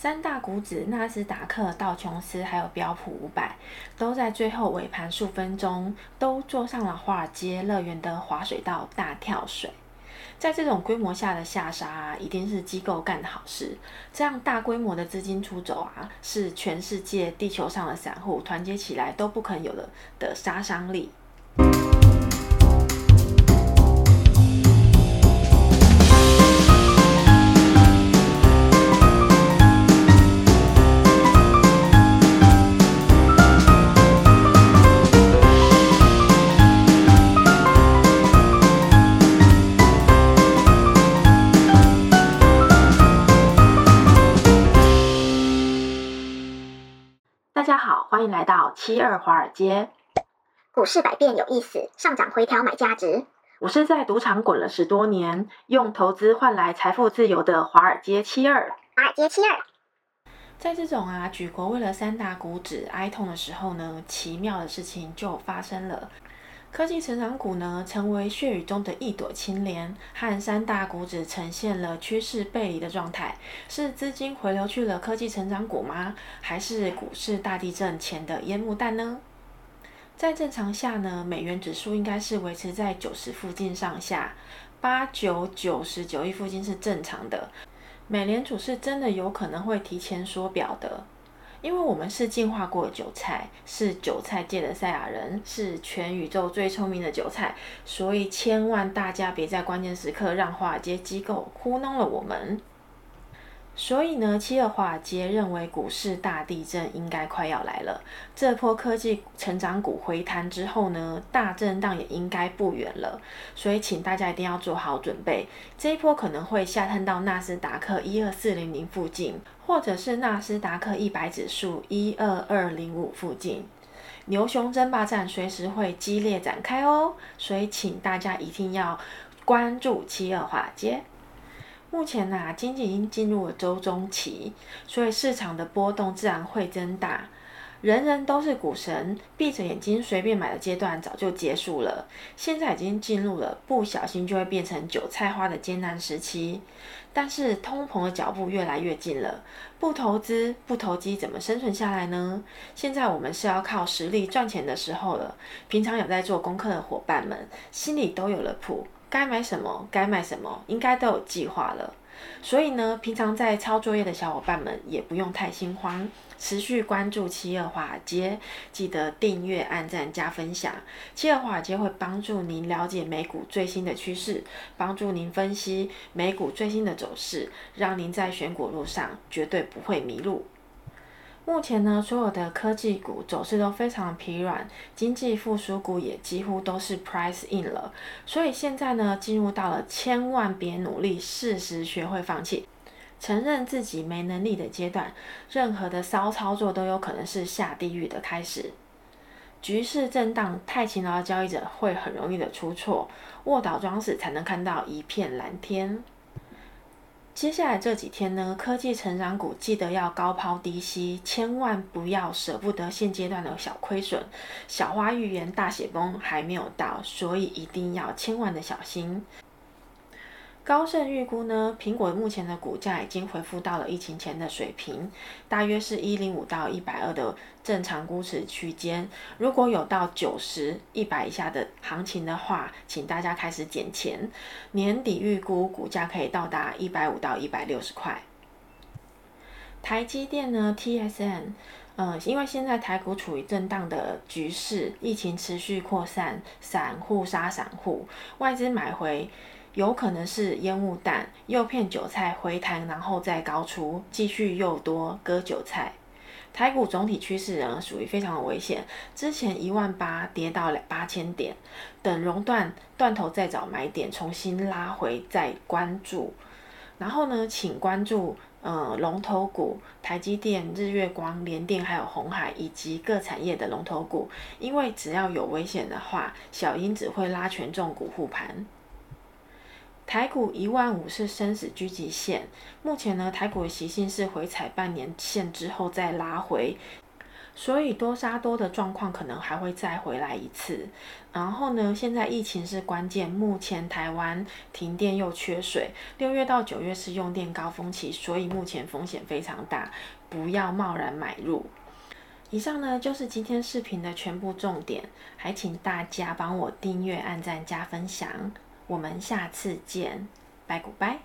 三大股指纳斯达克、道琼斯还有标普五百，都在最后尾盘数分钟都坐上了华尔街乐园的滑水道大跳水。在这种规模下的下杀，一定是机构干的好事。这样大规模的资金出走啊，是全世界地球上的散户团结起来都不可能有的的杀伤力。欢迎来到七二华尔街。股市百变有意思，上涨回调买价值。我是在赌场滚了十多年，用投资换来财富自由的华尔街七二。华尔街七二。在这种啊，举国为了三大股指哀痛的时候呢，奇妙的事情就发生了。科技成长股呢，成为血雨中的一朵青莲，和三大股指呈现了趋势背离的状态。是资金回流去了科技成长股吗？还是股市大地震前的烟幕弹呢？在正常下呢，美元指数应该是维持在九十附近上下，八九九十九亿附近是正常的。美联储是真的有可能会提前缩表的。因为我们是进化过的韭菜，是韭菜界的赛亚人，是全宇宙最聪明的韭菜，所以千万大家别在关键时刻让华尔街机构糊弄了我们。所以呢，七二华尔街认为股市大地震应该快要来了。这波科技成长股回弹之后呢，大震荡也应该不远了。所以请大家一定要做好准备，这一波可能会下探到纳斯达克一二四零零附近，或者是纳斯达克一百指数一二二零五附近。牛熊争霸战随时会激烈展开哦，所以请大家一定要关注七二华尔街。目前呐、啊，经济已经进入了周中期，所以市场的波动自然会增大。人人都是股神，闭着眼睛随便买的阶段早就结束了。现在已经进入了不小心就会变成韭菜花的艰难时期。但是通膨的脚步越来越近了，不投资不投机怎么生存下来呢？现在我们是要靠实力赚钱的时候了。平常有在做功课的伙伴们，心里都有了谱。该买什么，该卖什么，应该都有计划了。所以呢，平常在抄作业的小伙伴们也不用太心慌，持续关注七二华尔街，记得订阅、按赞、加分享。七二华尔街会帮助您了解美股最新的趋势，帮助您分析美股最新的走势，让您在选股路上绝对不会迷路。目前呢，所有的科技股走势都非常疲软，经济复苏股也几乎都是 price in 了。所以现在呢，进入到了千万别努力，适时学会放弃，承认自己没能力的阶段。任何的骚操作都有可能是下地狱的开始。局势震荡，太勤劳的交易者会很容易的出错，卧倒装死才能看到一片蓝天。接下来这几天呢，科技成长股记得要高抛低吸，千万不要舍不得现阶段的小亏损。小花预言大雪崩还没有到，所以一定要千万的小心。高盛预估呢，苹果目前的股价已经恢复到了疫情前的水平，大约是一零五到一百二的正常估值区间。如果有到九十、一百以下的行情的话，请大家开始捡钱。年底预估股价可以到达一百五到一百六十块。台积电呢，TSM，嗯，因为现在台股处于震荡的局势，疫情持续扩散，散户杀散户，外资买回。有可能是烟雾弹，诱骗韭菜回弹，然后再高出，继续又多割韭菜。台股总体趋势呢，属于非常的危险。之前一万八跌到了八千点，等熔断断头再找买点，重新拉回再关注。然后呢，请关注呃龙头股，台积电、日月光、联电还有鸿海以及各产业的龙头股，因为只要有危险的话，小英只会拉权重股护盘。台股一万五是生死狙击线，目前呢，台股的习性是回踩半年线之后再拉回，所以多杀多的状况可能还会再回来一次。然后呢，现在疫情是关键，目前台湾停电又缺水，六月到九月是用电高峰期，所以目前风险非常大，不要贸然买入。以上呢就是今天视频的全部重点，还请大家帮我订阅、按赞、加分享，我们下次见，拜古拜。